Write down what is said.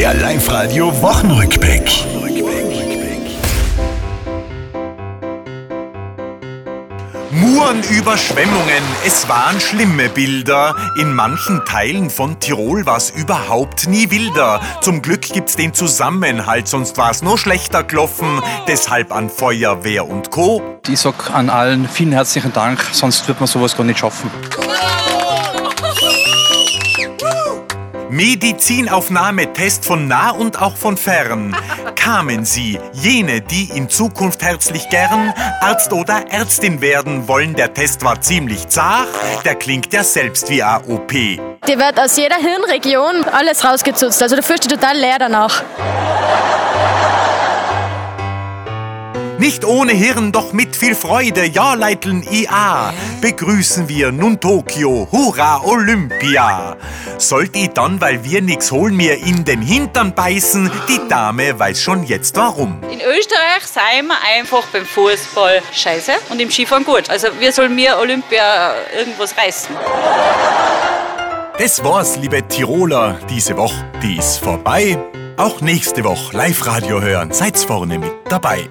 Der Live-Radio Wochenrückblick. Murenüberschwemmungen, es waren schlimme Bilder. In manchen Teilen von Tirol war es überhaupt nie wilder. Zum Glück gibt's den Zusammenhalt, sonst war's nur schlechter gelaufen. Deshalb an Feuerwehr und Co. Ich sag an allen vielen herzlichen Dank, sonst wird man sowas gar nicht schaffen. Medizinaufnahmetest von nah und auch von fern. Kamen Sie, jene, die in Zukunft herzlich gern Arzt oder Ärztin werden wollen, der Test war ziemlich zart, der klingt ja selbst wie AOP. Die wird aus jeder Hirnregion alles rausgezutzt. Also du fühlst dich total leer danach. Nicht ohne Hirn, doch mit viel Freude, ja, Leiteln IA, begrüßen wir nun Tokio, hurra, Olympia. Sollt ich dann, weil wir nix holen, mir in den Hintern beißen, die Dame weiß schon jetzt warum. In Österreich seien wir einfach beim Fußball scheiße und im Skifahren gut. Also wir sollen mir Olympia irgendwas reißen. Das war's, liebe Tiroler, diese Woche, die ist vorbei. Auch nächste Woche Live-Radio hören, seid's vorne mit dabei.